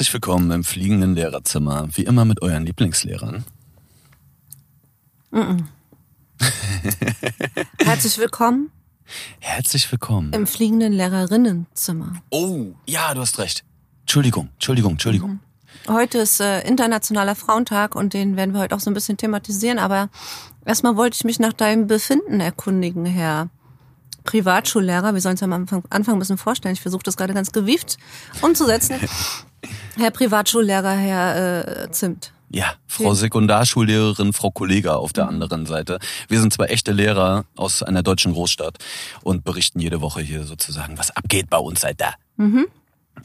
Herzlich willkommen im fliegenden Lehrerzimmer, wie immer mit euren Lieblingslehrern. Herzlich willkommen Herzlich willkommen. im fliegenden Lehrerinnenzimmer. Oh, ja, du hast recht. Entschuldigung, Entschuldigung, Entschuldigung. Heute ist äh, Internationaler Frauentag und den werden wir heute auch so ein bisschen thematisieren. Aber erstmal wollte ich mich nach deinem Befinden erkundigen, Herr Privatschullehrer. Wir sollen uns ja am Anfang, Anfang ein bisschen vorstellen. Ich versuche das gerade ganz gewieft umzusetzen. Herr Privatschullehrer, Herr äh, Zimt. Ja, Frau Sekundarschullehrerin, Frau Kollega auf der anderen Seite. Wir sind zwei echte Lehrer aus einer deutschen Großstadt und berichten jede Woche hier sozusagen, was abgeht bei uns seit da.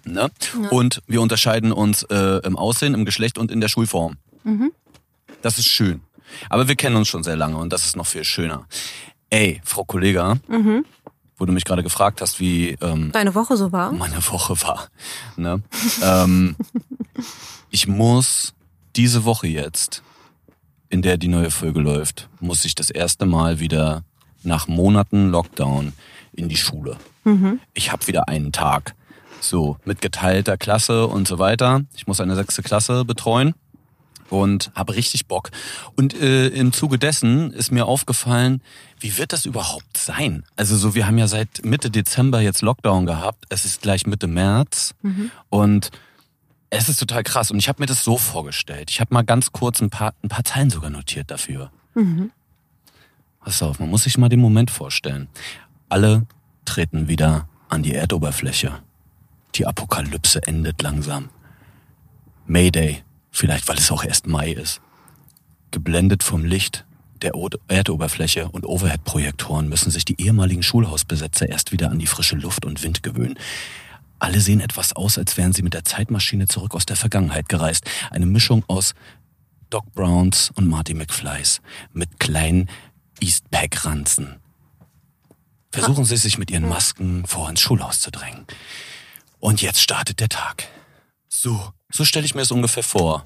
Ne? Und wir unterscheiden uns äh, im Aussehen, im Geschlecht und in der Schulform. Das ist schön. Aber wir kennen uns schon sehr lange und das ist noch viel schöner. Ey, Frau Kollega, wo du mich gerade gefragt hast, wie ähm, Deine Woche so war? meine Woche war. Ne? ähm, ich muss diese Woche jetzt, in der die neue Folge läuft, muss ich das erste Mal wieder nach Monaten Lockdown in die Schule. Ich habe wieder einen Tag. So, mit geteilter Klasse und so weiter. Ich muss eine sechste Klasse betreuen und habe richtig Bock. Und äh, im Zuge dessen ist mir aufgefallen, wie wird das überhaupt sein? Also so, wir haben ja seit Mitte Dezember jetzt Lockdown gehabt. Es ist gleich Mitte März und es ist total krass. Und ich habe mir das so vorgestellt. Ich habe mal ganz kurz ein paar, ein paar Zeilen sogar notiert dafür. Pass auf, man muss sich mal den Moment vorstellen. Alle treten wieder an die Erdoberfläche. Die Apokalypse endet langsam. Mayday, vielleicht weil es auch erst Mai ist. Geblendet vom Licht der Erdoberfläche und Overhead-Projektoren müssen sich die ehemaligen Schulhausbesetzer erst wieder an die frische Luft und Wind gewöhnen. Alle sehen etwas aus, als wären sie mit der Zeitmaschine zurück aus der Vergangenheit gereist. Eine Mischung aus Doc Browns und Marty McFlys mit kleinen Eastpack-Ranzen. Versuchen sie sich mit ihren Masken vor ins Schulhaus zu drängen. Und jetzt startet der Tag. So, so stelle ich mir es ungefähr vor.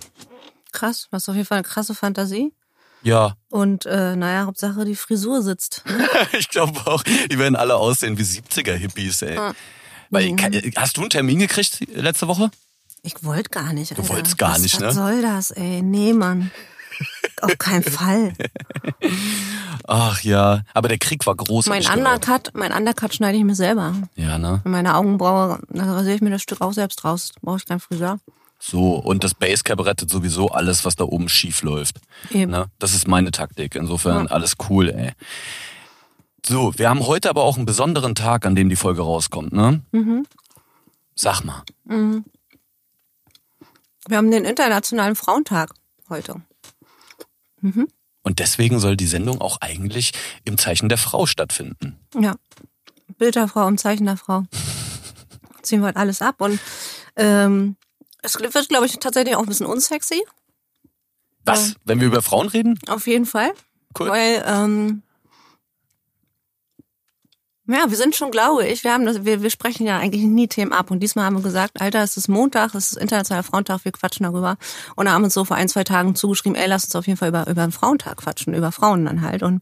Krass, du hast auf jeden Fall eine krasse Fantasie. Ja, Und äh, naja, Hauptsache die Frisur sitzt. ich glaube auch, die werden alle aussehen wie 70er-Hippies, ey. Ah. Weil, Mhm. hast du einen Termin gekriegt letzte Woche? Ich wollte gar nicht. Alter. wolltest gar was, nicht, was ne? soll das, ey? Nee, Mann. Auf keinen Fall. Ach ja, aber der Krieg war groß. Mein. Undercut, mein Undercut schneide ich mir selber. Ja, ne? Meine Augenbraue, da rasiere ich mir das Stück auch selbst raus. Brauche ich keinen Friseur. So, und das Basecap rettet sowieso alles, was da oben schief läuft. Eben. Ne? Das ist meine Taktik. Insofern alles cool, ey. So, wir haben heute aber auch einen besonderen Tag, an dem die Folge rauskommt, ne? Mhm. Sag mal. Wir haben den Internationalen Frauentag heute. Und deswegen soll die Sendung auch eigentlich im Zeichen der Frau stattfinden. Ja. Bilderfrau und Zeichnerfrau. Ziehen wir halt alles ab. Und ähm, es wird, glaube ich, tatsächlich auch ein bisschen unsexy. Was? Wenn wir über Frauen reden? Auf jeden Fall. Cool. Weil, ähm, ja, wir sind schon, glaube ich, wir haben das, wir, wir sprechen ja eigentlich nie Themen ab. Und diesmal haben wir gesagt, Alter, es ist Montag, es ist Internationaler Frauentag, wir quatschen darüber. Und haben uns so vor ein, zwei Tagen zugeschrieben, ey, lass uns auf jeden Fall über, über den Frauentag quatschen, über Frauen dann halt. Und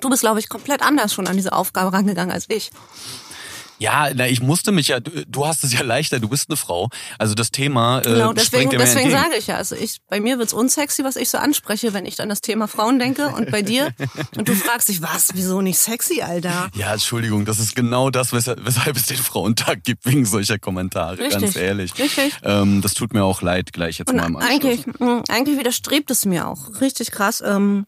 du bist, glaube ich, komplett anders schon an diese Aufgabe rangegangen als ich. Ja, na, ich musste mich ja, du, du hast es ja leichter, du bist eine Frau. Also das Thema äh, Genau, deswegen, deswegen sage ich ja, also ich, bei mir wird's unsexy, was ich so anspreche, wenn ich an das Thema Frauen denke und bei dir. Und du fragst dich, was, wieso nicht sexy, Alter? Ja, Entschuldigung, das ist genau das, weshalb, weshalb es den Frauentag gibt, wegen solcher Kommentare, ganz Richtig, ehrlich. richtig. Ähm, das tut mir auch leid, gleich jetzt Und mal im Anschluss. eigentlich, mh, eigentlich widerstrebt es mir auch. Richtig krass. Ähm,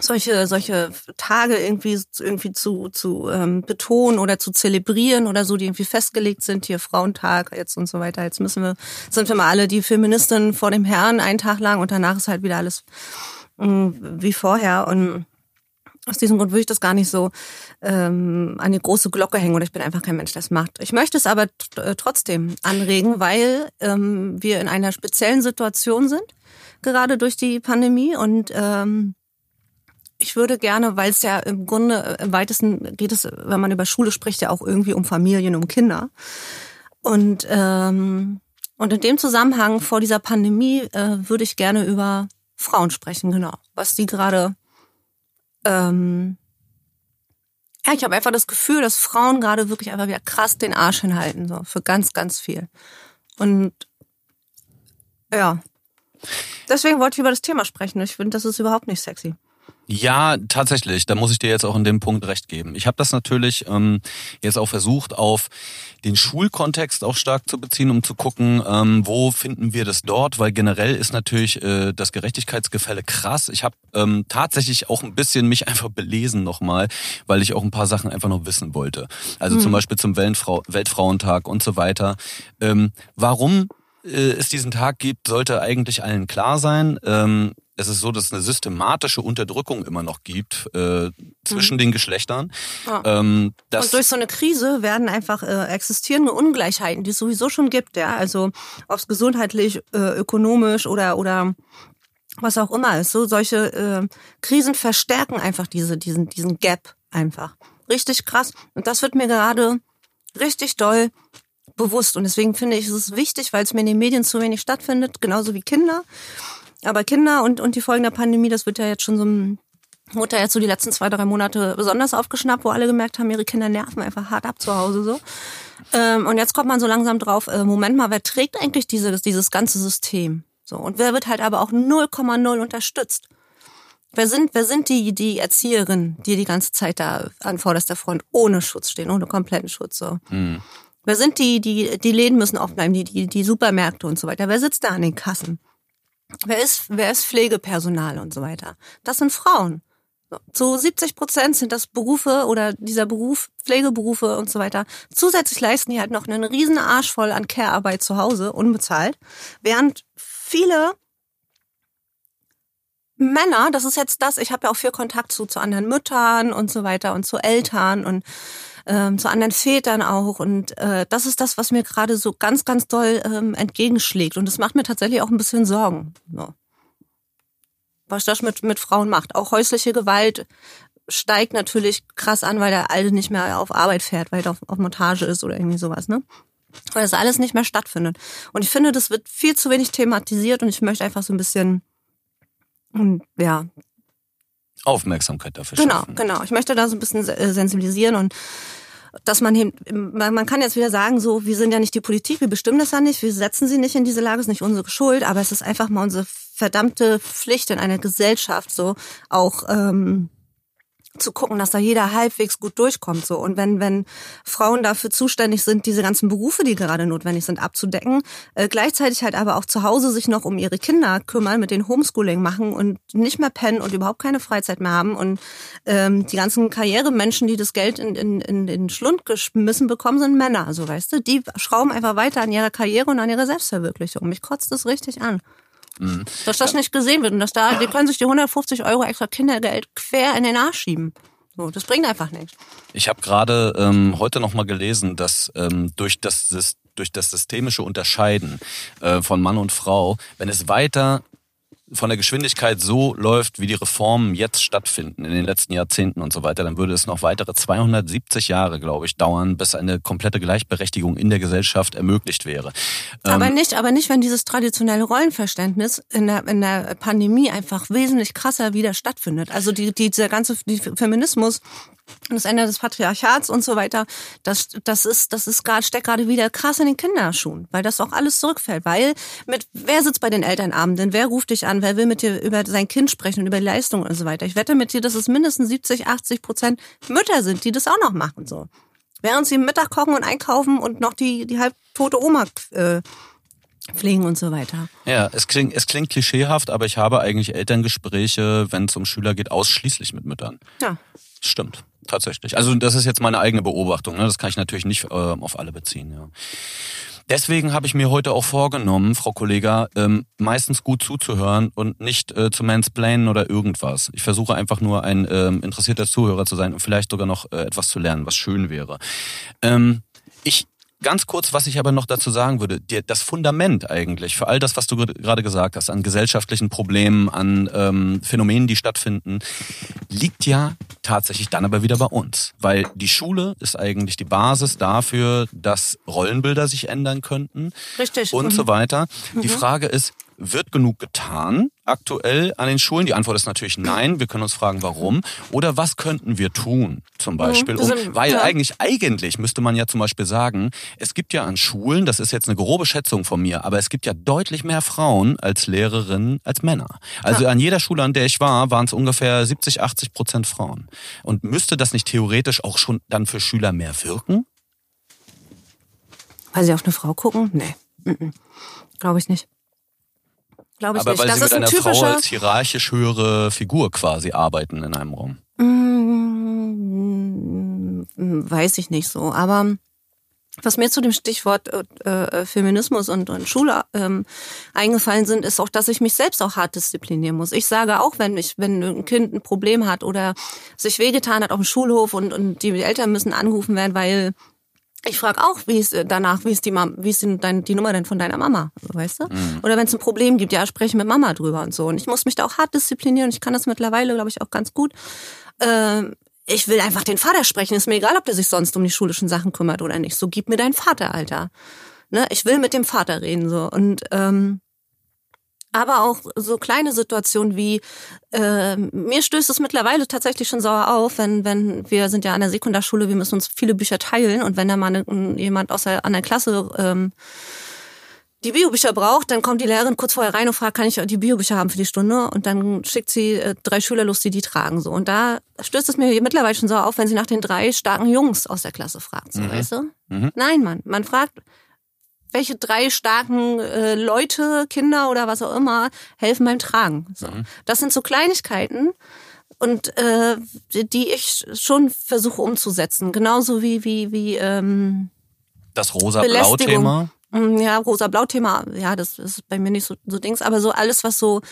solche, solche Tage irgendwie, irgendwie zu, zu ähm, betonen oder zu zelebrieren oder so, die irgendwie festgelegt sind, hier Frauentag jetzt und so weiter. Jetzt müssen wir, sind wir mal alle die Feministinnen vor dem Herrn einen Tag lang und danach ist halt wieder alles mh, wie vorher. Und aus diesem Grund würde ich das gar nicht so ähm, an die große Glocke hängen oder ich bin einfach kein Mensch, das macht. Ich möchte es aber äh, trotzdem anregen, weil ähm, wir in einer speziellen Situation sind, gerade durch die Pandemie und ähm, ich würde gerne, weil es ja im Grunde äh, im weitesten geht es, wenn man über Schule spricht, ja auch irgendwie um Familien, um Kinder. Und ähm, und in dem Zusammenhang vor dieser Pandemie äh, würde ich gerne über Frauen sprechen, genau, was die gerade ähm, ja, ich habe einfach das Gefühl, dass Frauen gerade wirklich einfach wieder krass den Arsch hinhalten, so für ganz, ganz viel. Und Ja. Deswegen wollte ich über das Thema sprechen. Ich finde, das ist überhaupt nicht sexy. Ja, tatsächlich. Da muss ich dir jetzt auch in dem Punkt recht geben. Ich habe das natürlich ähm, jetzt auch versucht, auf den Schulkontext auch stark zu beziehen, um zu gucken, ähm, wo finden wir das dort, weil generell ist natürlich äh, das Gerechtigkeitsgefälle krass. Ich habe ähm, tatsächlich auch ein bisschen mich einfach belesen nochmal, weil ich auch ein paar Sachen einfach noch wissen wollte. Also mhm. zum Beispiel zum Weltfrau Weltfrauentag und so weiter. Ähm, warum äh, es diesen Tag gibt, sollte eigentlich allen klar sein. Ähm, es ist so, dass es eine systematische Unterdrückung immer noch gibt äh, zwischen mhm. den Geschlechtern. Ja. Ähm, und durch so eine Krise werden einfach äh, existierende Ungleichheiten, die es sowieso schon gibt, ja, also ob es gesundheitlich, äh, ökonomisch oder oder was auch immer ist, so solche äh, Krisen verstärken einfach diese diesen diesen Gap einfach richtig krass. Und das wird mir gerade richtig doll bewusst. Und deswegen finde ich, es ist wichtig, weil es mir in den Medien zu wenig stattfindet, genauso wie Kinder. Aber Kinder und, und die Folgen der Pandemie, das wird ja jetzt schon so ein Mutter jetzt so die letzten zwei, drei Monate besonders aufgeschnappt, wo alle gemerkt haben, ihre Kinder nerven einfach hart ab zu Hause so. Ähm, und jetzt kommt man so langsam drauf, äh, Moment mal, wer trägt eigentlich dieses, dieses ganze System? So, und wer wird halt aber auch 0,0 unterstützt? Wer sind, wer sind die, die Erzieherinnen, die die ganze Zeit da an vorderster Front ohne Schutz stehen, ohne kompletten Schutz? So. Mhm. Wer sind die, die, die Läden müssen offen bleiben, die, die, die Supermärkte und so weiter? Wer sitzt da an den Kassen? Wer ist, wer ist Pflegepersonal und so weiter? Das sind Frauen. Zu 70 Prozent sind das Berufe oder dieser Beruf, Pflegeberufe und so weiter. Zusätzlich leisten die halt noch einen riesen Arsch voll an Care-Arbeit zu Hause, unbezahlt. Während viele Männer, das ist jetzt das, ich habe ja auch viel Kontakt zu, zu anderen Müttern und so weiter und zu Eltern und ähm, zu anderen Vätern auch. Und äh, das ist das, was mir gerade so ganz, ganz doll ähm, entgegenschlägt. Und das macht mir tatsächlich auch ein bisschen Sorgen. So. Was das mit, mit Frauen macht. Auch häusliche Gewalt steigt natürlich krass an, weil der Alte nicht mehr auf Arbeit fährt, weil er auf, auf Montage ist oder irgendwie sowas, ne? Weil das alles nicht mehr stattfindet. Und ich finde, das wird viel zu wenig thematisiert und ich möchte einfach so ein bisschen, ja, Aufmerksamkeit dafür genau, schaffen. Genau, genau. Ich möchte da so ein bisschen äh, sensibilisieren und dass man eben, man kann jetzt wieder sagen, so, wir sind ja nicht die Politik, wir bestimmen das ja nicht, wir setzen sie nicht in diese Lage, ist nicht unsere Schuld, aber es ist einfach mal unsere verdammte Pflicht in einer Gesellschaft, so auch ähm, zu gucken, dass da jeder halbwegs gut durchkommt so und wenn wenn Frauen dafür zuständig sind, diese ganzen Berufe, die gerade notwendig sind, abzudecken, äh, gleichzeitig halt aber auch zu Hause sich noch um ihre Kinder kümmern, mit den Homeschooling machen und nicht mehr pennen und überhaupt keine Freizeit mehr haben und ähm, die ganzen Karrieremenschen, die das Geld in, in, in den Schlund geschmissen bekommen, sind Männer, so weißt du, die schrauben einfach weiter an ihrer Karriere und an ihrer Selbstverwirklichung. Mich kotzt das richtig an. Mhm. Dass das nicht gesehen wird und dass da, die können sich die 150 Euro extra Kindergeld quer in den Arsch schieben. So, das bringt einfach nichts. Ich habe gerade ähm, heute noch mal gelesen, dass ähm, durch das durch das systemische Unterscheiden äh, von Mann und Frau, wenn es weiter von der Geschwindigkeit so läuft, wie die Reformen jetzt stattfinden in den letzten Jahrzehnten und so weiter, dann würde es noch weitere 270 Jahre, glaube ich, dauern, bis eine komplette Gleichberechtigung in der Gesellschaft ermöglicht wäre. Aber ähm, nicht, aber nicht, wenn dieses traditionelle Rollenverständnis in der, in der Pandemie einfach wesentlich krasser wieder stattfindet. Also die, die, dieser ganze die Feminismus das Ende des Patriarchats und so weiter, das, das ist, das ist gerade, steckt gerade wieder krass in den Kinderschuhen, weil das auch alles zurückfällt. Weil mit, wer sitzt bei den Elternabenden? Wer ruft dich an? Wer will mit dir über sein Kind sprechen und über die Leistung und so weiter? Ich wette mit dir, dass es mindestens 70, 80 Prozent Mütter sind, die das auch noch machen, so. Während sie Mittag kochen und einkaufen und noch die, die halb tote Oma, äh, pflegen und so weiter. Ja, es klingt, es klingt klischeehaft, aber ich habe eigentlich Elterngespräche, wenn es um Schüler geht, ausschließlich mit Müttern. Ja. Stimmt tatsächlich. Also das ist jetzt meine eigene Beobachtung. Ne? Das kann ich natürlich nicht äh, auf alle beziehen. Ja. Deswegen habe ich mir heute auch vorgenommen, Frau Kollega, ähm, meistens gut zuzuhören und nicht äh, zu mansplainen oder irgendwas. Ich versuche einfach nur ein ähm, interessierter Zuhörer zu sein und vielleicht sogar noch äh, etwas zu lernen, was schön wäre. Ähm, ich Ganz kurz, was ich aber noch dazu sagen würde, das Fundament eigentlich für all das, was du gerade gesagt hast, an gesellschaftlichen Problemen, an ähm, Phänomenen, die stattfinden, liegt ja tatsächlich dann aber wieder bei uns. Weil die Schule ist eigentlich die Basis dafür, dass Rollenbilder sich ändern könnten. Richtig. Und mhm. so weiter. Die mhm. Frage ist, wird genug getan aktuell an den Schulen? Die Antwort ist natürlich nein. Wir können uns fragen, warum. Oder was könnten wir tun, zum mhm, Beispiel? Um, weil ja. eigentlich, eigentlich müsste man ja zum Beispiel sagen, es gibt ja an Schulen, das ist jetzt eine grobe Schätzung von mir, aber es gibt ja deutlich mehr Frauen als Lehrerinnen als Männer. Also ja. an jeder Schule, an der ich war, waren es ungefähr 70, 80 Prozent Frauen. Und müsste das nicht theoretisch auch schon dann für Schüler mehr wirken? Weil sie auf eine Frau gucken? Nee. Glaube ich nicht. Glaube ich Aber nicht. weil das sie mit ist ein einer typischer... Frau als hierarchisch höhere Figur quasi arbeiten in einem Raum. Mm, weiß ich nicht so. Aber was mir zu dem Stichwort äh, äh, Feminismus und, und Schule ähm, eingefallen sind, ist auch, dass ich mich selbst auch hart disziplinieren muss. Ich sage auch, wenn ich, wenn ein Kind ein Problem hat oder sich wehgetan hat auf dem Schulhof und, und die Eltern müssen angerufen werden, weil ich frage auch, wie ist danach, wie ist die Mama, wie ist die, dein, die Nummer denn von deiner Mama, weißt du? Mhm. Oder wenn es ein Problem gibt, ja, spreche mit Mama drüber und so. Und ich muss mich da auch hart disziplinieren. Ich kann das mittlerweile, glaube ich, auch ganz gut. Ähm, ich will einfach den Vater sprechen. Ist mir egal, ob der sich sonst um die schulischen Sachen kümmert oder nicht. So, gib mir deinen Vater, Alter. Ne? Ich will mit dem Vater reden so und ähm, aber auch so kleine Situationen wie äh, mir stößt es mittlerweile tatsächlich schon sauer auf, wenn wenn wir sind ja an der Sekundarschule, wir müssen uns viele Bücher teilen und wenn da mal ne, jemand aus der anderen Klasse ähm, die Biobücher braucht, dann kommt die Lehrerin kurz vorher rein und fragt, kann ich die Biobücher haben für die Stunde? Und dann schickt sie äh, drei Schüler los, die die tragen. So und da stößt es mir mittlerweile schon sauer auf, wenn sie nach den drei starken Jungs aus der Klasse fragt. So, mhm. weißt du? Mhm. Nein, Mann, man fragt welche drei starken äh, Leute, Kinder oder was auch immer helfen beim Tragen. So. Mhm. Das sind so Kleinigkeiten und äh, die ich schon versuche umzusetzen, genauso wie wie wie ähm, das rosa-blau-Thema. Mm, ja, rosa-blau-Thema, ja, das ist bei mir nicht so, so Dings, aber so alles, was so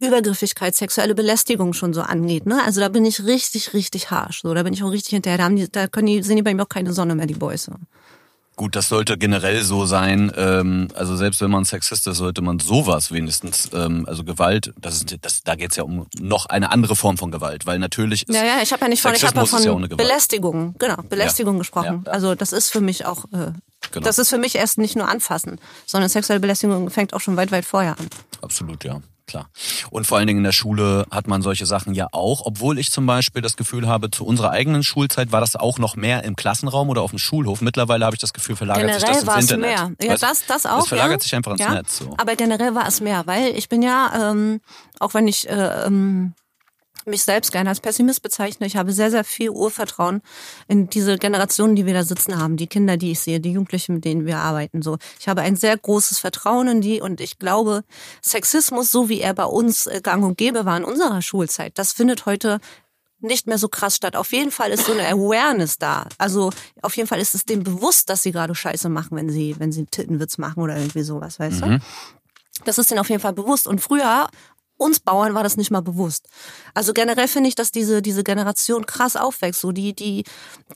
Übergriffigkeit, sexuelle Belästigung schon so angeht, ne? Also da bin ich richtig, richtig harsh. So, da bin ich auch richtig hinterher. Da, haben die, da können die, sehen die bei mir auch keine Sonne mehr, die Boys. Gut, das sollte generell so sein. Ähm, also selbst wenn man Sexist ist, sollte man sowas wenigstens, ähm, also Gewalt, das ist, das, da geht's ja um noch eine andere Form von Gewalt, weil natürlich ist Ja, ja, ich habe ja nicht von, ich habe ja von ja Belästigung, genau, Belästigung ja. gesprochen. Ja, also das ist für mich auch, äh, genau. das ist für mich erst nicht nur anfassen, sondern sexuelle Belästigung fängt auch schon weit, weit vorher an. Absolut, ja klar. Und vor allen Dingen in der Schule hat man solche Sachen ja auch, obwohl ich zum Beispiel das Gefühl habe, zu unserer eigenen Schulzeit war das auch noch mehr im Klassenraum oder auf dem Schulhof. Mittlerweile habe ich das Gefühl, verlagert generell sich das ins war Internet. Es mehr. Ja, weißt, das, das auch. Es verlagert ja. sich einfach ins ja. Netz. So. Aber generell war es mehr, weil ich bin ja, ähm, auch wenn ich äh, ähm, mich selbst gerne als Pessimist bezeichne. Ich habe sehr, sehr viel Urvertrauen in diese Generationen, die wir da sitzen haben, die Kinder, die ich sehe, die Jugendlichen, mit denen wir arbeiten. So, ich habe ein sehr großes Vertrauen in die und ich glaube, Sexismus, so wie er bei uns äh, gang und gäbe war in unserer Schulzeit, das findet heute nicht mehr so krass statt. Auf jeden Fall ist so eine Awareness da. Also auf jeden Fall ist es dem bewusst, dass sie gerade Scheiße machen, wenn sie, wenn sie einen Tittenwitz machen oder irgendwie sowas, weißt mhm. du? Das ist denen auf jeden Fall bewusst. Und früher uns Bauern war das nicht mal bewusst. Also generell finde ich, dass diese, diese Generation krass aufwächst. So die, die,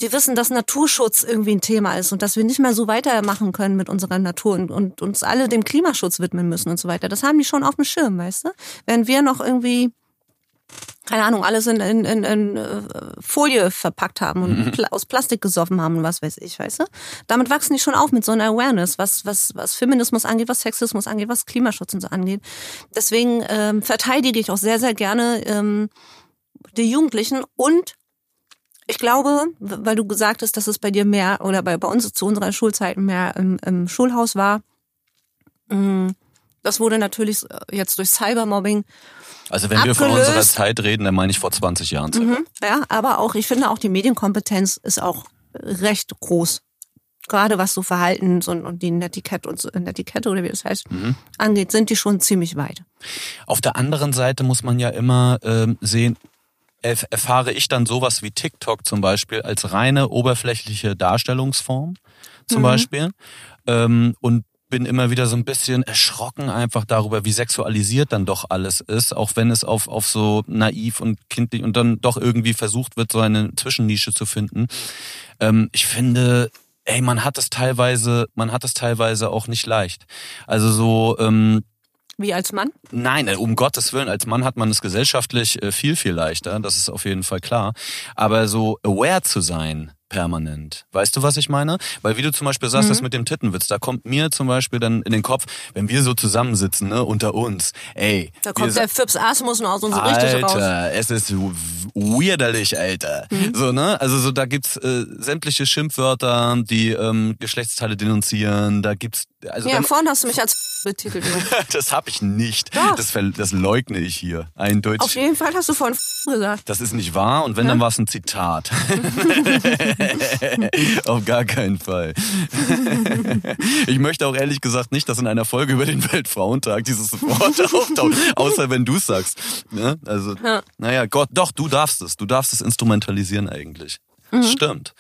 die wissen, dass Naturschutz irgendwie ein Thema ist und dass wir nicht mehr so weitermachen können mit unserer Natur und, und uns alle dem Klimaschutz widmen müssen und so weiter. Das haben die schon auf dem Schirm, weißt du? Wenn wir noch irgendwie keine Ahnung, alles in, in, in, in äh, Folie verpackt haben und mhm. aus Plastik gesoffen haben und was weiß ich, weißt du? Damit wachsen die schon auf mit so einer Awareness, was, was, was Feminismus angeht, was Sexismus angeht, was Klimaschutz und so angeht. Deswegen ähm, verteidige ich auch sehr, sehr gerne ähm, die Jugendlichen und ich glaube, weil du gesagt hast, dass es bei dir mehr oder bei, bei uns zu unserer Schulzeit mehr im, im Schulhaus war, mm, das wurde natürlich jetzt durch Cybermobbing also wenn abgelöst. wir von unserer Zeit reden, dann meine ich vor 20 Jahren. Mhm, ja, aber auch, ich finde auch die Medienkompetenz ist auch recht groß. Gerade was so Verhaltens und, und die Netiquette und so, Netiquette oder wie das heißt, mhm. angeht, sind die schon ziemlich weit. Auf der anderen Seite muss man ja immer ähm, sehen, erfahre ich dann sowas wie TikTok zum Beispiel als reine oberflächliche Darstellungsform zum mhm. Beispiel. Ähm, und bin immer wieder so ein bisschen erschrocken einfach darüber, wie sexualisiert dann doch alles ist, auch wenn es auf, auf so naiv und kindlich und dann doch irgendwie versucht wird, so eine Zwischennische zu finden. Ähm, ich finde, ey, man hat es teilweise, man hat es teilweise auch nicht leicht. Also so, ähm, wie als Mann? Nein, äh, um Gottes Willen, als Mann hat man es gesellschaftlich äh, viel, viel leichter, das ist auf jeden Fall klar. Aber so aware zu sein, permanent. Weißt du, was ich meine? Weil wie du zum Beispiel sagst, Mhm. das mit dem Tittenwitz, da kommt mir zum Beispiel dann in den Kopf, wenn wir so zusammensitzen, ne, unter uns, ey. Da kommt der Fips Asmus noch aus uns richtig raus. Alter, es ist weirderlich, Alter. Mhm. So, ne? Also so, da gibt's äh, sämtliche Schimpfwörter, die ähm, Geschlechtsteile denunzieren. Da gibt's, also Ja, vorhin hast du mich als betitelt. Das habe ich nicht. Das, das leugne ich hier eindeutig. Auf jeden Fall hast du vorhin gesagt. Das ist nicht wahr und wenn, dann war es ein Zitat. Auf gar keinen Fall. ich möchte auch ehrlich gesagt nicht, dass in einer Folge über den Weltfrauentag dieses Wort auftaucht, außer wenn du es sagst. Ne? Also, Ja. naja, Gott, doch, du darfst es. Du darfst es instrumentalisieren eigentlich. Mhm. Stimmt.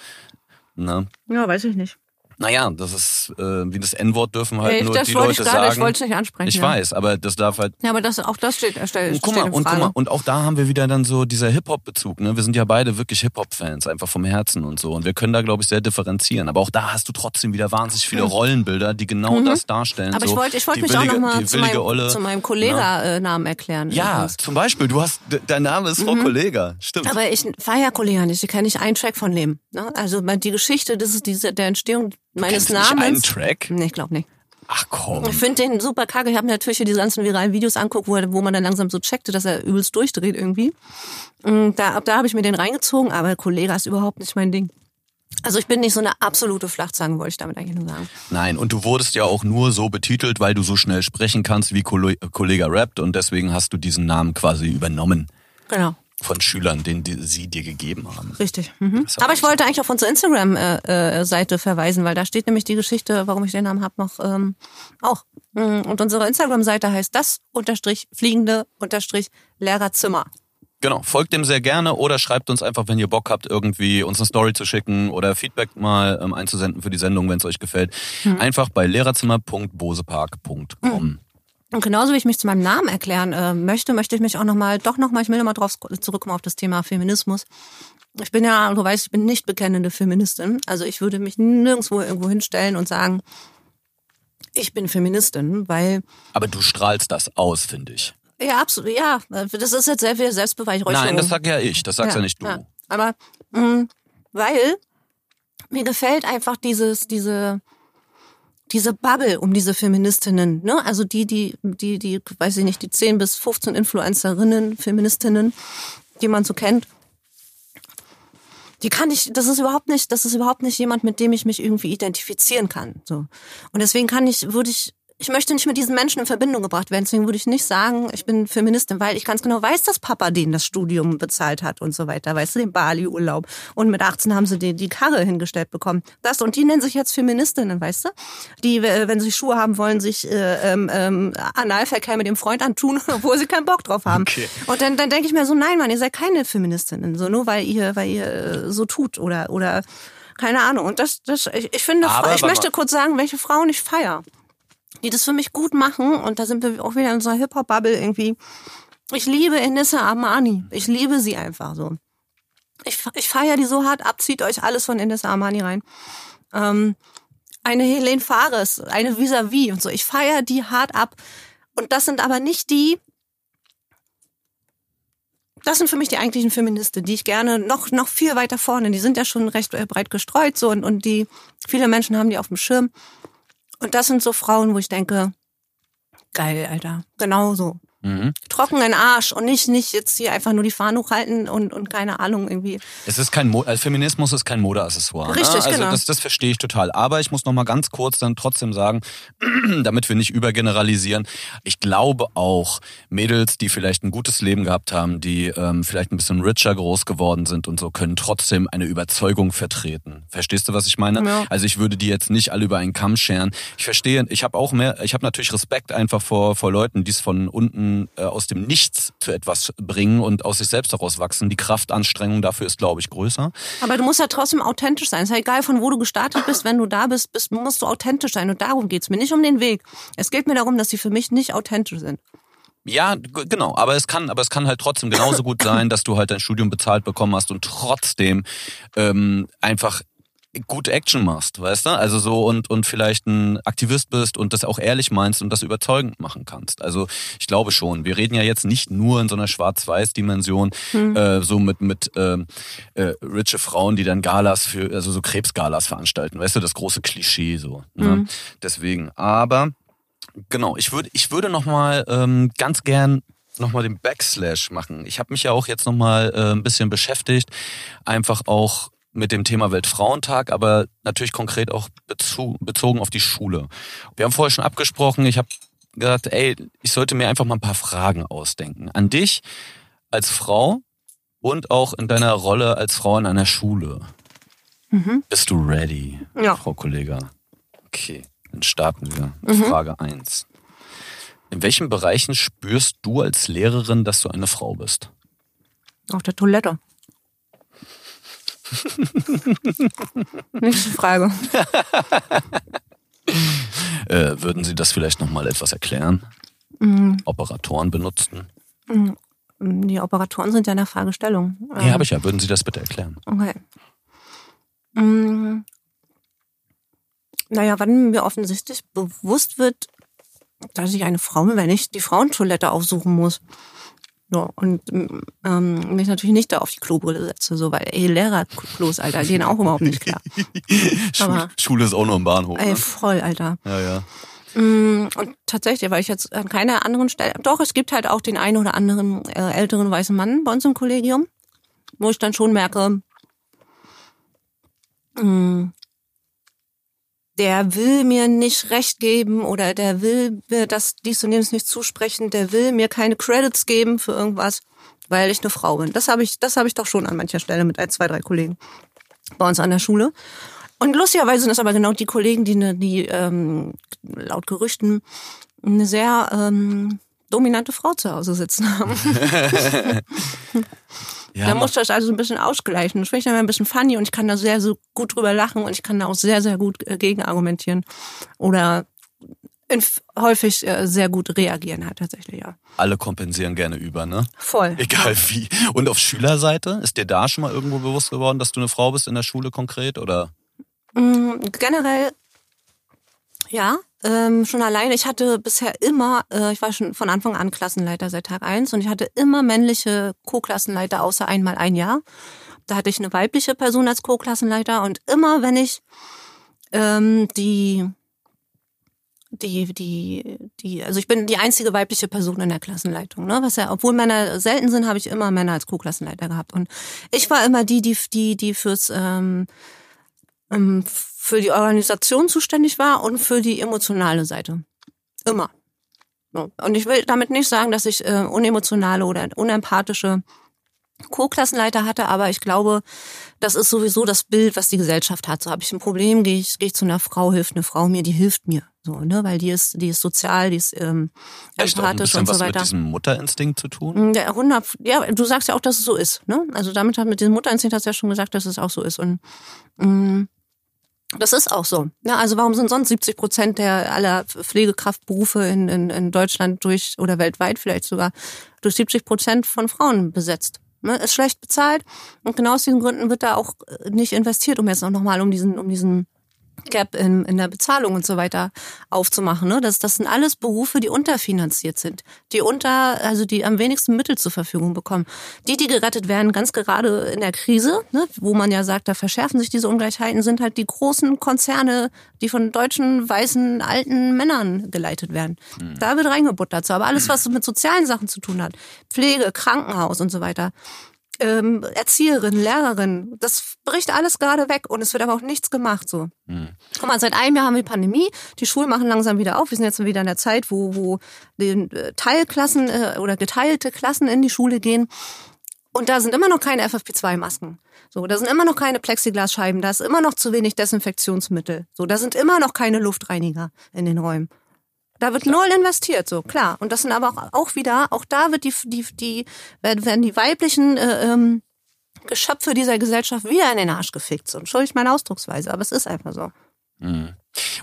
Na, Ja, weiß ich nicht. Naja, das ist, äh, wie das N-Wort dürfen halt Ey, nur das die wollte ich Leute gerade, ich sagen. wollte es nicht ansprechen. Ich ja. weiß, aber das darf halt Ja, aber das, auch das steht, äh, steht, und guck mal, und guck Frage. mal, und auch da haben wir wieder dann so dieser Hip-Hop-Bezug, ne? Wir sind ja beide wirklich Hip-Hop-Fans, einfach vom Herzen und so. Und wir können da, glaube ich, sehr differenzieren. Aber auch da hast du trotzdem wieder wahnsinnig viele Rollenbilder, die genau das darstellen. Mhm. aber so ich wollte ich wollte die mich auch willige- nochmal die zu meinem, Olle. zu meinem Kollega-Namen erklären. Ja, übrigens. zum Beispiel, du hast, de- dein Name ist Frau Kollega, stimmt. Mhm. Aber ich feiere Kollega nicht, ich kann nicht einen Track von dem. Ne? Also die Geschichte, das ist diese, der Entstehung meines nicht Namens. einen Track? Nee, ich glaube nicht. Ach komm. Ich finde den super kacke. Ich habe mir natürlich hier diese ganzen viralen Videos anguckt, wo, er- wo man dann langsam so checkte, dass er übelst durchdreht irgendwie. Und Da, ab da habe ich mir den reingezogen, aber Kollega ist überhaupt nicht mein Ding. Also ich bin nicht so eine absolute Flachzange, wollte ich damit eigentlich nur sagen. Nein, und du wurdest ja auch nur so betitelt, weil du so schnell sprechen kannst, wie Kolle- Kollega rappt. Und deswegen hast du diesen Namen quasi übernommen Genau. Von Schülern, den die, sie dir gegeben haben. Richtig. Mhm. Aber ich wollte eigentlich auf unsere Instagram-Seite verweisen, weil da steht nämlich die Geschichte, warum ich den Namen habe, noch ähm, auch. Mm, Und unsere Instagram-Seite heißt das unterstrich fliegende unterstrich Lehrerzimmer. Genau, folgt dem sehr gerne oder schreibt uns einfach, wenn ihr Bock habt, irgendwie uns eine Story zu schicken oder Feedback mal ähm, einzusenden für die Sendung, wenn es euch gefällt. Einfach bei lehrerzimmer.bosepark.com. Und genauso wie ich mich zu meinem Namen erklären äh, möchte, möchte ich mich auch nochmal, doch nochmal, ich will nochmal drauf zurückkommen auf das Thema Feminismus. Ich bin ja, du weißt, ich bin nicht bekennende Feministin. Also ich würde mich nirgendwo irgendwo hinstellen und sagen, ich bin Feministin, weil Aber du strahlst das aus, finde ich. Ja, absolut. Ja, das ist jetzt sehr viel Selbstbeweihräucherung. Nein, das sag ja ich, das sagst ja, nicht du. Aber mh, weil mir gefällt einfach dieses, diese, diese Bubble um diese Feministinnen, ne? Also die, die, die, die, weiß ich nicht, die 10 bis 15 Influencerinnen, Feministinnen, die man so kennt. Die kann ich, das ist überhaupt nicht, das ist überhaupt nicht jemand, mit dem ich mich irgendwie identifizieren kann. So. Und deswegen kann ich, würde ich, ich möchte nicht mit diesen Menschen in Verbindung gebracht werden. Deswegen würde ich nicht sagen, ich bin Feministin, weil ich ganz genau weiß, dass Papa denen das Studium bezahlt hat und so weiter. Weißt du, den Bali-Urlaub. Und mit 18 haben sie die, die Karre hingestellt bekommen. Das und die nennen sich jetzt Feministinnen, weißt du? Die, äh, wenn sie Schuhe haben wollen, sich äh, ähm, ähm, Analverkehr mit dem Freund antun, obwohl sie keinen Bock drauf haben. Okay. Und dann, dann denke ich mir so, nein, Mann, ihr seid keine Feministinnen. So nur weil ihr, weil ihr äh, so tut oder oder keine Ahnung. Und das, das, ich, ich finde, Aber, ich möchte kurz sagen, welche Frauen ich feier die das für mich gut machen. Und da sind wir auch wieder in unserer Hip-Hop-Bubble irgendwie. Ich liebe Enissa Armani. Ich liebe sie einfach so. Ich, ich feiere die so hart ab. Zieht euch alles von Enissa Armani rein. Ähm, eine Helene Fares, eine Vis-a-vis und so. Ich feiere die hart ab. Und das sind aber nicht die, das sind für mich die eigentlichen Feministen, die ich gerne noch, noch viel weiter vorne, die sind ja schon recht breit gestreut so und, und die, viele Menschen haben die auf dem Schirm. Und das sind so Frauen, wo ich denke, geil, Alter, genau so. Mhm. Trockenen Arsch und nicht, nicht jetzt hier einfach nur die Fahne hochhalten und, und keine Ahnung irgendwie. Es ist kein Mo also Feminismus ist kein Modeaccessoire. Richtig, ne? Also genau. das, das verstehe ich total. Aber ich muss noch mal ganz kurz dann trotzdem sagen, damit wir nicht übergeneralisieren. Ich glaube auch Mädels, die vielleicht ein gutes Leben gehabt haben, die ähm, vielleicht ein bisschen richer groß geworden sind und so, können trotzdem eine Überzeugung vertreten. Verstehst du, was ich meine? Ja. Also ich würde die jetzt nicht alle über einen Kamm scheren. Ich verstehe, ich habe auch mehr, ich habe natürlich Respekt einfach vor vor Leuten, die es von unten äh, aus dem Nichts zu etwas bringen und aus sich selbst daraus wachsen. Die Kraftanstrengung dafür ist, glaube ich, größer. Aber du musst ja trotzdem authentisch sein. Es ist ja egal, von wo du gestartet bist. Wenn du da bist, bist musst du authentisch sein. Und darum geht's mir. Nicht um den Weg. Es geht mir darum, dass sie für mich nicht authentisch sind. Ja, genau. Aber es kann, aber es kann halt trotzdem genauso gut sein, dass du halt dein Studium bezahlt bekommen hast und trotzdem ähm, einfach gute Action machst, weißt du? Also so und und vielleicht ein Aktivist bist und das auch ehrlich meinst und das überzeugend machen kannst. Also ich glaube schon. Wir reden ja jetzt nicht nur in so einer Schwarz-Weiß-Dimension, hm. äh, so mit mit äh, äh, riche Frauen, die dann Galas für also so Krebsgalas veranstalten, weißt du? Das große Klischee so. Ne? Hm. Deswegen. Aber genau, ich würde ich würde noch mal ähm, ganz gern nochmal den Backslash machen. Ich habe mich ja auch jetzt nochmal äh, ein bisschen beschäftigt, einfach auch mit dem Thema Weltfrauentag, aber natürlich konkret auch bezogen auf die Schule. Wir haben vorher schon abgesprochen, ich habe gesagt, ey, ich sollte mir einfach mal ein paar Fragen ausdenken. An dich als Frau und auch in deiner Rolle als Frau in einer Schule. Mhm. Bist du ready, ja. Frau Kollega? Okay, dann starten wir mit mhm. Frage eins. In welchen Bereichen spürst du als Lehrerin, dass du eine Frau bist? Auf der Toilette. Nächste Frage. äh, würden Sie das vielleicht nochmal etwas erklären? Mhm. Operatoren benutzten? Mhm. Die Operatoren sind ja in der Fragestellung. Ja, ähm. habe ich ja. Würden Sie das bitte erklären? Okay. Mhm. Naja, wann mir offensichtlich bewusst wird, dass ich eine Frau wenn ich die Frauentoilette aufsuchen muss. Ja, und ähm, mich natürlich nicht da auf die Klobrille setze, so, weil ey, Lehrerklos, Alter, gehen auch überhaupt nicht klar. Aber, Schule ist auch noch im Bahnhof. Ey, ne? voll, Alter. Ja, ja. Mm, und tatsächlich, weil ich jetzt an keiner anderen Stelle, doch, es gibt halt auch den einen oder anderen äh, älteren weißen Mann bei uns im Kollegium, wo ich dann schon merke, mh, mm, der will mir nicht recht geben oder der will mir das dies und jenes nicht zusprechen, der will mir keine Credits geben für irgendwas, weil ich eine Frau bin. Das habe ich, das habe ich doch schon an mancher Stelle mit ein, zwei, drei Kollegen bei uns an der Schule. Und lustigerweise sind das aber genau die Kollegen, die, ne, die ähm, laut Gerüchten eine sehr ähm, dominante Frau zu Hause sitzen haben. Ja, da muss das also ein bisschen ausgleichen. Das finde ich dann ein bisschen funny und ich kann da sehr, so gut drüber lachen und ich kann da auch sehr, sehr gut äh, gegen argumentieren. Oder häufig äh, sehr gut reagieren halt tatsächlich, ja. Alle kompensieren gerne über, ne? Voll. Egal wie. Und auf Schülerseite, ist dir da schon mal irgendwo bewusst geworden, dass du eine Frau bist in der Schule konkret, oder? Mm, generell, ja. Ähm, schon alleine, ich hatte bisher immer, äh, ich war schon von Anfang an Klassenleiter seit Tag eins und ich hatte immer männliche Co-Klassenleiter, außer einmal ein Jahr. Da hatte ich eine weibliche Person als Co-Klassenleiter und immer wenn ich ähm, die die, die, die, also ich bin die einzige weibliche Person in der Klassenleitung, ne? Was ja, obwohl Männer selten sind, habe ich immer Männer als Co-Klassenleiter gehabt. Und ich war immer die, die, die, die fürs ähm, ähm für die Organisation zuständig war und für die emotionale Seite. Immer. Und ich will damit nicht sagen, dass ich äh, unemotionale oder unempathische Co-Klassenleiter hatte, aber ich glaube, das ist sowieso das Bild, was die Gesellschaft hat. So habe ich ein Problem, gehe ich, gehe ich zu einer Frau, hilft eine Frau mir, die hilft mir. So, ne, weil die ist, die ist sozial, die ist ähm, empathisch auch ein bisschen und so was weiter. mit diesem Muterinstinkt zu tun? Mm, ja, 100, ja, du sagst ja auch, dass es so ist. Ne? Also damit hat mit diesem Muterinstinkt hast du ja schon gesagt, dass es auch so ist. Und mh, mm, das ist auch so. Ja, also warum sind sonst 70 Prozent der aller Pflegekraftberufe in, in, in Deutschland durch oder weltweit vielleicht sogar durch 70 Prozent von Frauen besetzt? Ne, ist schlecht bezahlt und genau aus diesen Gründen wird da auch nicht investiert, um jetzt noch mal um diesen um diesen Gap in, in der Bezahlung und so weiter aufzumachen. Ne? Das, das sind alles Berufe, die unterfinanziert sind, die unter, also die am wenigsten Mittel zur Verfügung bekommen. Die, die gerettet werden, ganz gerade in der Krise, ne, wo man ja sagt, da verschärfen sich diese Ungleichheiten, sind halt die großen Konzerne, die von deutschen, weißen, alten Männern geleitet werden. Mhm. Da wird reingebuttert. So. Aber alles, was mit sozialen Sachen zu tun hat, Pflege, Krankenhaus und so weiter, ähm, Erzieherin, Lehrerin, das bricht alles gerade weg und es wird aber auch nichts gemacht so. Mhm. Guck mal, seit einem Jahr haben wir Pandemie, die Schulen machen langsam wieder auf. Wir sind jetzt wieder in der Zeit, wo, wo die äh, Teilklassen äh, oder geteilte Klassen in die Schule gehen. Und da sind immer noch keine FFP2-Masken. So, da sind immer noch keine Plexiglasscheiben, da ist immer noch zu wenig Desinfektionsmittel. So, da sind immer noch keine Luftreiniger in den Räumen. Da wird null investiert, so klar. Und das sind aber auch, auch wieder, auch da wird die, die, die werden die weiblichen äh, ähm, Geschöpfe dieser Gesellschaft wieder in den Arsch gefickt. So, entschuldigt meine Ausdrucksweise, aber es ist einfach so. Mhm.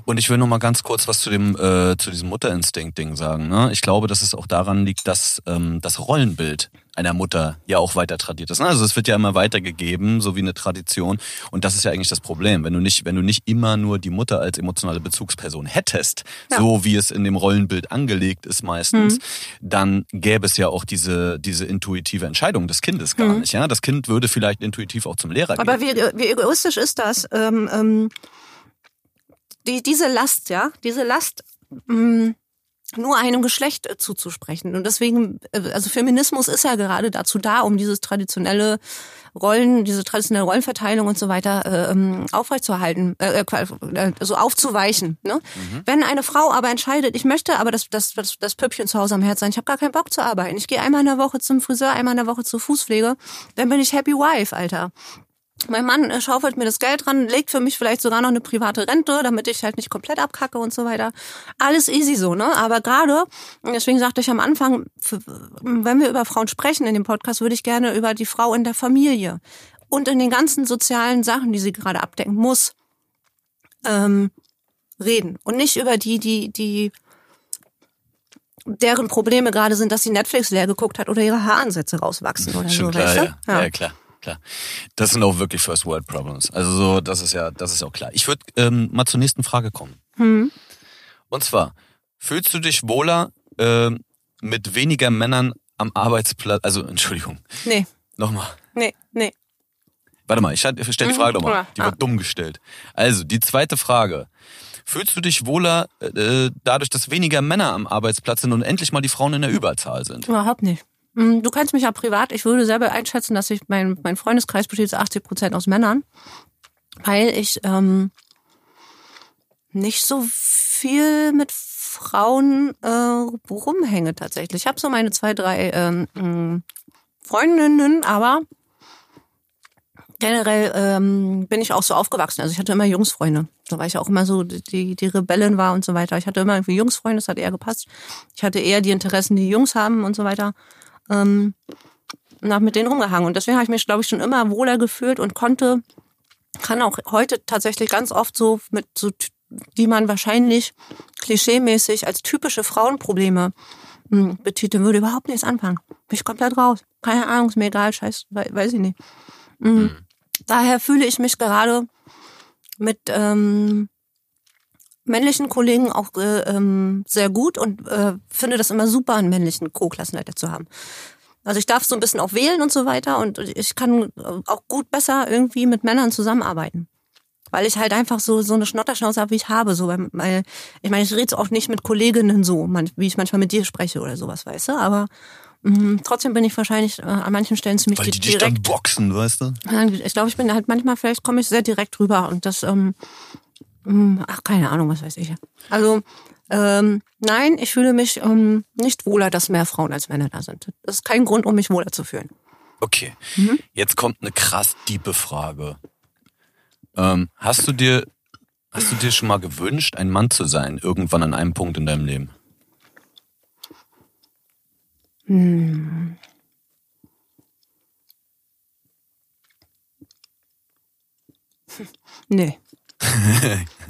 Und ich will noch mal ganz kurz was zu dem äh, zu diesem Mutterinstinkt-Ding sagen. Ne? Ich glaube, dass es auch daran liegt, dass ähm, das Rollenbild einer Mutter ja auch weiter tradiert ist. Also es wird ja immer weitergegeben, so wie eine Tradition. Und das ist ja eigentlich das Problem. Wenn du nicht, wenn du nicht immer nur die Mutter als emotionale Bezugsperson hättest, ja. so wie es in dem Rollenbild angelegt ist meistens, mhm. dann gäbe es ja auch diese, diese intuitive Entscheidung des Kindes gar mhm. nicht. Ja, das Kind würde vielleicht intuitiv auch zum Lehrer gehen. Aber wie, wie egoistisch ist das? Ähm, ähm, die, diese Last, ja, diese Last. Mh, mm, nur einem Geschlecht äh, zuzusprechen. Und deswegen, äh, also Feminismus ist ja gerade dazu da, um dieses traditionelle Rollen, diese traditionelle Rollenverteilung und so weiter äh, ähm, aufrechtzuerhalten, äh, äh, also aufzuweichen. Ne? Mhm. Wenn eine Frau aber entscheidet, ich möchte aber das, das, das, das Püppchen zu Hause am Herz sein, ich habe gar keinen Bock zu arbeiten, ich gehe einmal in der Woche zum Friseur, einmal in der Woche zur Fußpflege, dann bin ich Happy Wife, Alter. Mein Mann äh, schaufelt mir das Geld ran, legt für mich vielleicht sogar noch eine private Rente, damit ich halt nicht komplett abkacke und so weiter. Alles easy so, ne? Aber gerade, deswegen sagte ich am Anfang, wenn wir über Frauen sprechen in dem Podcast, würde ich gerne über die Frau in der Familie und in den ganzen sozialen Sachen, die sie gerade abdecken muss, ähm, reden. Und nicht über die, die, die deren Probleme gerade sind, dass sie Netflix leer geguckt hat oder ihre Haaransätze rauswachsen oder Schon so. Klar, weißt du? ja. ja. ja, klar klar. Das sind auch wirklich First World Problems. Also so, das ist ja, das ist auch klar. Ich würde ähm, mal zur nächsten Frage kommen. Hm. Und zwar, fühlst du dich wohler äh, mit weniger Männern am Arbeitsplatz? Also, Entschuldigung. Nee. Nochmal. Nee, nee. Warte mal, ich stelle die Frage mhm. nochmal. Die ah. wird dumm gestellt. Also, die zweite Frage. Fühlst du dich wohler äh, dadurch, dass weniger Männer am Arbeitsplatz sind und endlich mal die Frauen in der Überzahl sind? Überhaupt nicht. Mm, du kennst mich ja privat. Ich würde selber einschätzen, dass ich mein, mein Freundeskreis besteht zu 80 Prozent aus Männern, weil ich ähm, nicht so viel mit Frauen äh, rumhänge tatsächlich. Ich habe so meine zwei, drei ähm, mm, Freundinnen, aber generell ähm, bin ich auch so aufgewachsen. Also ich hatte immer Jungsfreunde. So weil ich auch immer so die, die Rebellen war und so weiter. Ich hatte immer irgendwie Jungsfreunde, das hat eher gepasst. Ich hatte eher die Interessen, die Jungs haben und so weiter ähm, nach mit denen rumgehangen. Und deswegen habe ich mich, glaube ich, schon immer wohler gefühlt und konnte, kann auch heute tatsächlich ganz oft so mit so, die man wahrscheinlich klischeemäßig als typische Frauenprobleme hm, betiteln würde, überhaupt nichts anfangen. Bin ich komplett raus. Keine Ahnung, ist mir egal, scheiß, weiß ich nicht. Mhm. Daher fühle ich mich gerade mit ähm, männlichen Kollegen auch äh, ähm, sehr gut und äh, finde das immer super, einen männlichen Co-Klassenleiter zu haben. Also ich darf so ein bisschen auch wählen und so weiter und ich kann auch gut besser irgendwie mit Männern zusammenarbeiten. Weil ich halt einfach so, so eine Schnotterschnauze habe, wie ich habe. So, weil, ich meine, ich rede auch nicht mit Kolleginnen so, wie ich manchmal mit dir spreche oder sowas, weißt du? Aber mh, trotzdem bin ich wahrscheinlich äh, an manchen Stellen ziemlich Weil die direkt. Weil die dich dann boxen, weißt du? Ich glaube, ich bin halt manchmal, vielleicht komme ich sehr direkt rüber und das ähm, hm, ach, keine Ahnung, was weiß ich. Also, ähm, nein, ich fühle mich ähm, nicht wohler, dass mehr Frauen als Männer da sind. Das ist kein Grund, um mich wohler zu fühlen. Okay, mhm. jetzt kommt eine krass diepe Frage. Ähm, hast du dir, hast du dir schon mal gewünscht, ein Mann zu sein, irgendwann an einem Punkt in deinem Leben? Hm. nee.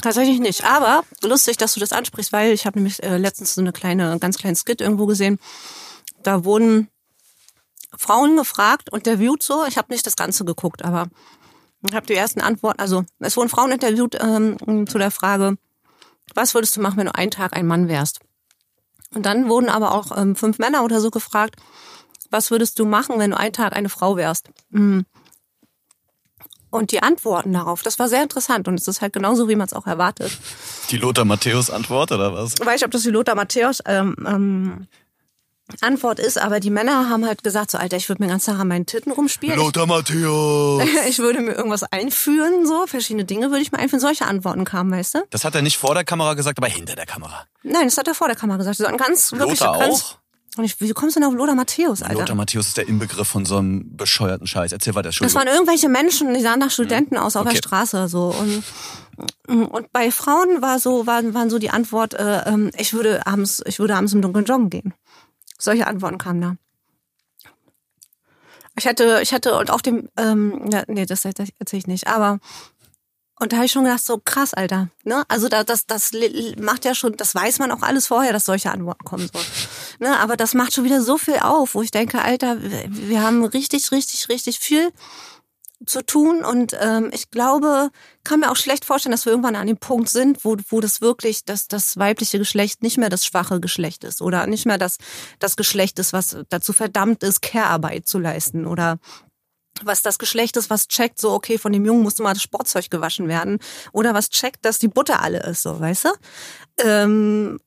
Tatsächlich nicht. Aber lustig, dass du das ansprichst, weil ich habe nämlich äh, letztens so eine kleine, ganz kleinen Skit irgendwo gesehen. Da wurden Frauen gefragt, interviewt so. Ich habe nicht das Ganze geguckt, aber ich habe die ersten Antworten. Also es wurden Frauen interviewt ähm, zu der Frage, was würdest du machen, wenn du einen Tag ein Mann wärst? Und dann wurden aber auch ähm, fünf Männer oder so gefragt, was würdest du machen, wenn du einen Tag eine Frau wärst? Mhm. Und die Antworten darauf, das war sehr interessant und es ist halt genauso, wie man es auch erwartet. Die Lothar Matthäus Antwort oder was? Ich weiß nicht, ob das die Lothar Matthäus ähm, ähm, Antwort ist, aber die Männer haben halt gesagt, so Alter, ich würde mir ganz Tag an meinen Titten rumspielen. Lothar Matthäus! ich würde mir irgendwas einführen, so, verschiedene Dinge würde ich mir einführen. Solche Antworten kamen, weißt du? Das hat er nicht vor der Kamera gesagt, aber hinter der Kamera. Nein, das hat er vor der Kamera gesagt. Das ganz, wirklich, Lothar ganz, auch? Und ich, wie kommst du denn auf Lothar Matthäus, Alter? Lothar Matthäus ist der Inbegriff von so einem bescheuerten Scheiß. Erzähl weiter, Das waren irgendwelche Menschen, die sahen nach Studenten mhm. aus auf okay. der Straße so und und bei Frauen war so waren, waren so die Antwort, äh, ähm, ich würde abends ich würde abends im Dunkeln joggen gehen. Solche Antworten kamen da. Ich hatte ich hatte und auf dem ähm, ja, nee das, das erzähle ich nicht, aber Und da habe ich schon gedacht, so krass, Alter. Ne? Also da, das, das macht ja schon, das weiß man auch alles vorher, dass solche Antworten kommen sollen. Ne? Aber das macht schon wieder so viel auf, wo ich denke, Alter, wir haben richtig, richtig, richtig viel zu tun. Und ähm, ich glaube, kann mir auch schlecht vorstellen, dass wir irgendwann an dem Punkt sind, wo, wo das wirklich, dass das weibliche Geschlecht nicht mehr das schwache Geschlecht ist oder nicht mehr das, das Geschlecht ist, was dazu verdammt ist, Care-Arbeit zu leisten oder was das Geschlecht ist, was checkt, so, okay, von dem Jungen muss mal das Sportzeug gewaschen werden. Oder was checkt, dass die Butter alle ist, so, weißt du? Ähm,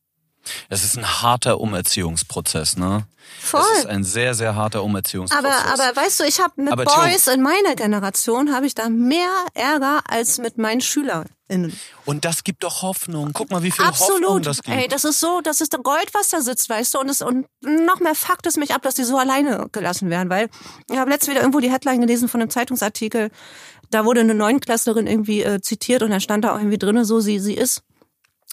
es ist ein harter Umerziehungsprozess, ne? Voll. Es ist ein sehr, sehr harter Umerziehungsprozess. Aber, aber weißt du, ich habe mit aber Boys in meiner Generation habe ich da mehr Ärger als mit meinen SchülerInnen. Und das gibt doch Hoffnung. Guck mal, wie viel Absolut. Hoffnung das gibt. Ey, das ist so, das ist der Gold, was da sitzt, weißt du. Und, es, und noch mehr fuckt es mich ab, dass die so alleine gelassen werden. Weil ich habe letztens wieder irgendwo die Headline gelesen von einem Zeitungsartikel. Da wurde eine Neunklässlerin irgendwie äh, zitiert und da stand da auch irgendwie drinne so, sie, sie ist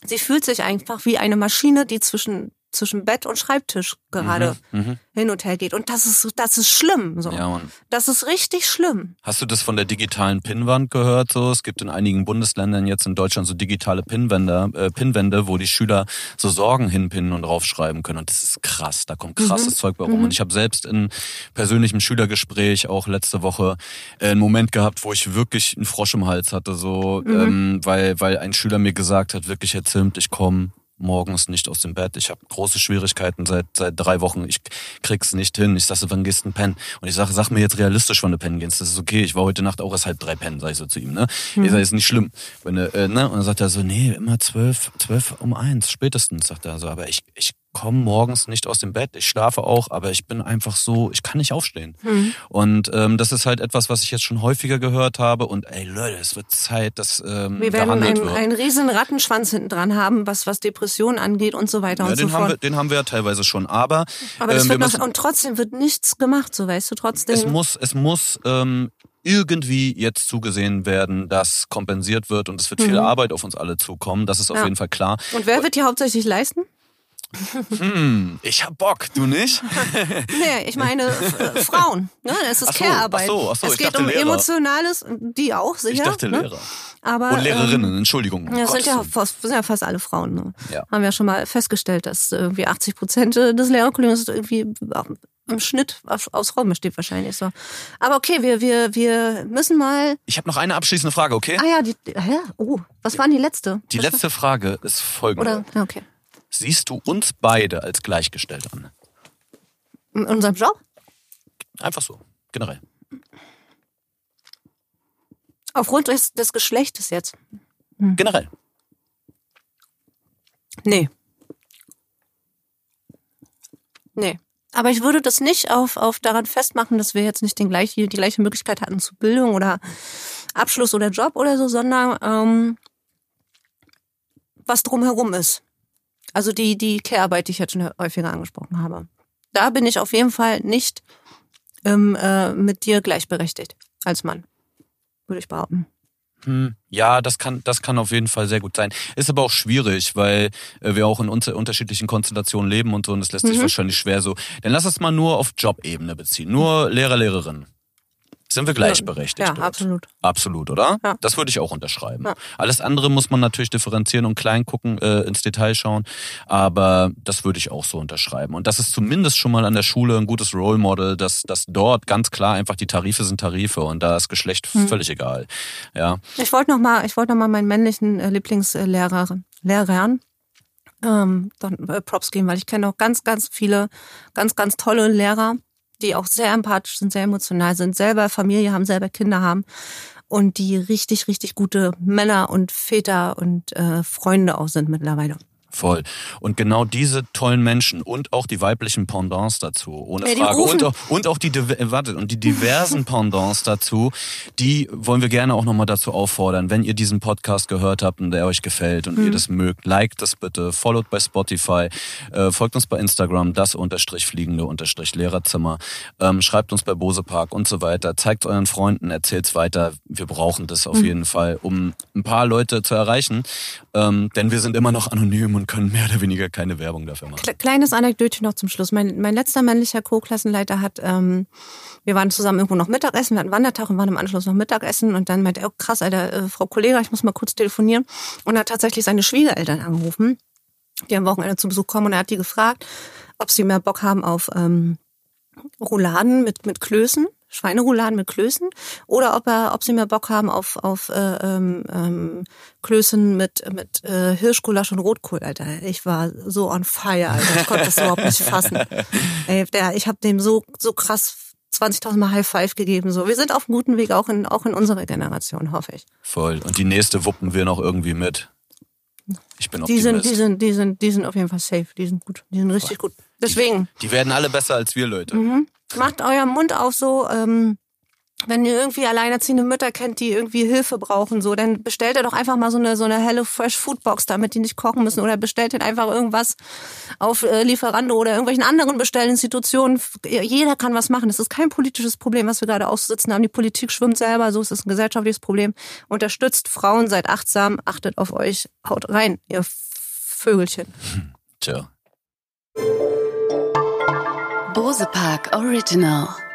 sie fühlt sich einfach wie eine Maschine, die zwischen zwischen Bett und Schreibtisch gerade mhm, mhm, hin und her geht. Und das ist, das ist schlimm. So. Ja, Mann. Das ist richtig schlimm. Hast du das von der digitalen Pinnwand gehört? So, es gibt in einigen Bundesländern jetzt in Deutschland so digitale Pinnwände, äh, Pinnwände, wo die Schüler so Sorgen hinpinnen und draufschreiben können. Und das ist krass. Da kommt krasses mhm. Zeug bei rum. Mhm. Und ich habe selbst in persönlichem Schülergespräch auch letzte Woche äh, einen Moment gehabt, wo ich wirklich einen Frosch im Hals hatte, so, mhm. ähm, weil, weil ein Schüler mir gesagt hat, wirklich, Herr Zimt, ich komme morgens nicht aus dem Bett. Ich habe große Schwierigkeiten seit seit drei Wochen. Ich krieg's nicht hin. Ich sage, wann gehst du pennen? Und ich sage, sag mir jetzt realistisch, wann du pennen gehst. Das ist okay. Ich war heute Nacht auch erst halb drei pennen, sag ich so zu ihm. Ne? Mhm. Ich sage, ist nicht schlimm. Wenn du, äh, ne? Und dann sagt er so, nee, immer zwölf, zwölf um eins, spätestens, sagt er so. Aber ich, ich komme morgens nicht aus dem Bett, ich schlafe auch, aber ich bin einfach so, ich kann nicht aufstehen. Mhm. Und ähm, das ist halt etwas, was ich jetzt schon häufiger gehört habe. Und ey Leute, es wird Zeit, dass ähm, Wir werden einen, einen riesen Rattenschwanz hinten dran haben, was, was Depressionen angeht und so weiter ja, und den so haben fort. Wir, den haben wir ja teilweise schon, aber... Aber das ähm, wird noch, und trotzdem wird nichts gemacht, so weißt du, trotzdem... Es muss, es muss ähm, irgendwie jetzt zugesehen werden, dass kompensiert wird und es wird viel mhm. Arbeit auf uns alle zukommen. Das ist auf ja. jeden Fall klar. Und wer wird die hauptsächlich leisten? Hm, ich hab Bock, du nicht? nee, ich meine äh, Frauen. Ne? Es ist Care-Arbeit. Ach so, ach so, es geht um Lehrer. Emotionales, die auch, sicher. Ich dachte ne? Lehrer. Aber, Und Lehrerinnen, ähm, Entschuldigung. Ja, das sind ja, fast, sind ja fast alle Frauen. Ne? Ja. Haben wir ja schon mal festgestellt, dass irgendwie 80 Prozent des Lehrerkollegiums irgendwie im Schnitt aus Frauen besteht wahrscheinlich so. Aber okay, wir, wir, wir müssen mal. Ich habe noch eine abschließende Frage, okay? Ah ja, die, hä? Oh, was war denn die letzte? Die was letzte Frage ist folgende. Oder, okay. Siehst du uns beide als gleichgestellt an? In unserem Job? Einfach so, generell. Aufgrund des, des Geschlechtes jetzt? Hm. Generell. Nee. Nee. Aber ich würde das nicht auf, auf daran festmachen, dass wir jetzt nicht den gleiche, die gleiche Möglichkeit hatten zu Bildung oder Abschluss oder Job oder so, sondern ähm, was drumherum ist. Also die, die Care-Arbeit, die ich jetzt schon häufiger angesprochen habe. Da bin ich auf jeden Fall nicht ähm, äh, mit dir gleichberechtigt als Mann, würde ich behaupten. Hm, ja, das kann, das kann auf jeden Fall sehr gut sein. Ist aber auch schwierig, weil äh, wir auch in unter unterschiedlichen Konstellationen leben und so und das lässt sich mhm. wahrscheinlich schwer so. Dann lass es mal nur auf Jobebene beziehen. Nur Lehrer, Lehrerin. Sind wir gleichberechtigt? Ja, dort? absolut. Absolut, oder? Ja. Das würde ich auch unterschreiben. Ja. Alles andere muss man natürlich differenzieren und klein gucken, äh, ins Detail schauen. Aber das würde ich auch so unterschreiben. Und das ist zumindest schon mal an der Schule ein gutes Role Model, dass, dass dort ganz klar einfach die Tarife sind Tarife und da ist Geschlecht hm. völlig egal. Ja. Ich wollte noch mal, ich wollte noch mal meinen männlichen äh, Lieblingslehrer, Lehrern ähm, dann, äh, Props geben, weil ich kenne auch ganz, ganz viele, ganz, ganz tolle Lehrer die auch sehr empathisch sind, sehr emotional sind, selber Familie haben, selber Kinder haben und die richtig, richtig gute Männer und Väter und äh, Freunde auch sind mittlerweile. Voll. Und genau diese tollen Menschen und auch die weiblichen Pendants dazu, ohne ja, Frage. Und auch, und auch die, äh, warte, und die diversen Pendants dazu, die wollen wir gerne auch nochmal dazu auffordern. Wenn ihr diesen Podcast gehört habt und der euch gefällt und mhm. ihr das mögt, liked das bitte, followt bei Spotify, äh, folgt uns bei Instagram, das unterstrich fliegende unterstrich Lehrerzimmer, ähm, schreibt uns bei Bose Park und so weiter, zeigt euren Freunden, erzählt's weiter. Wir brauchen das auf mhm. jeden Fall, um ein paar Leute zu erreichen, ähm, denn wir sind immer noch anonym und können mehr oder weniger keine Werbung dafür machen. Kleines Anekdötchen noch zum Schluss. Mein, mein letzter männlicher Co-Klassenleiter hat, ähm, wir waren zusammen irgendwo noch Mittagessen, wir hatten Wandertag und waren im Anschluss noch Mittagessen und dann meinte er, oh krass, Alter, äh, Frau Kollega, ich muss mal kurz telefonieren. Und hat tatsächlich seine Schwiegereltern angerufen, die am Wochenende zu Besuch kommen und er hat die gefragt, ob sie mehr Bock haben auf ähm, Rouladen mit, mit Klößen Schweinerouladen mit Klößen oder ob er, ob sie mehr Bock haben auf auf äh, ähm, ähm, Klößen mit mit äh, Hirschgulasch und Rotkohl, Alter. Ich war so on fire, Alter. Ich konnte das überhaupt nicht fassen. Ey, der, ich habe dem so so krass 20.000 Mal High Five gegeben. So, wir sind auf einem guten Weg, auch in auch in unserer Generation, hoffe ich. Voll. Und die nächste wuppen wir noch irgendwie mit. Ich bin die sind, die sind, die sind, die sind auf jeden Fall safe. Die sind gut. Die sind richtig gut. Deswegen. Die, die werden alle besser als wir, Leute. Mhm. Macht euren Mund auf so, ähm, wenn ihr irgendwie alleinerziehende Mütter kennt, die irgendwie Hilfe brauchen, so, dann bestellt ihr doch einfach mal so eine so eine Hello Fresh Food Box, damit die nicht kochen müssen, oder bestellt ihr einfach irgendwas auf äh, Lieferando oder irgendwelchen anderen Bestellinstitutionen. Jeder kann was machen. Das ist kein politisches Problem, was wir gerade aussitzen haben. Die Politik schwimmt selber, so ist es ein gesellschaftliches Problem. Unterstützt Frauen, seid achtsam, achtet auf euch, haut rein, ihr Vögelchen. Tja. Bose Bosepark Original.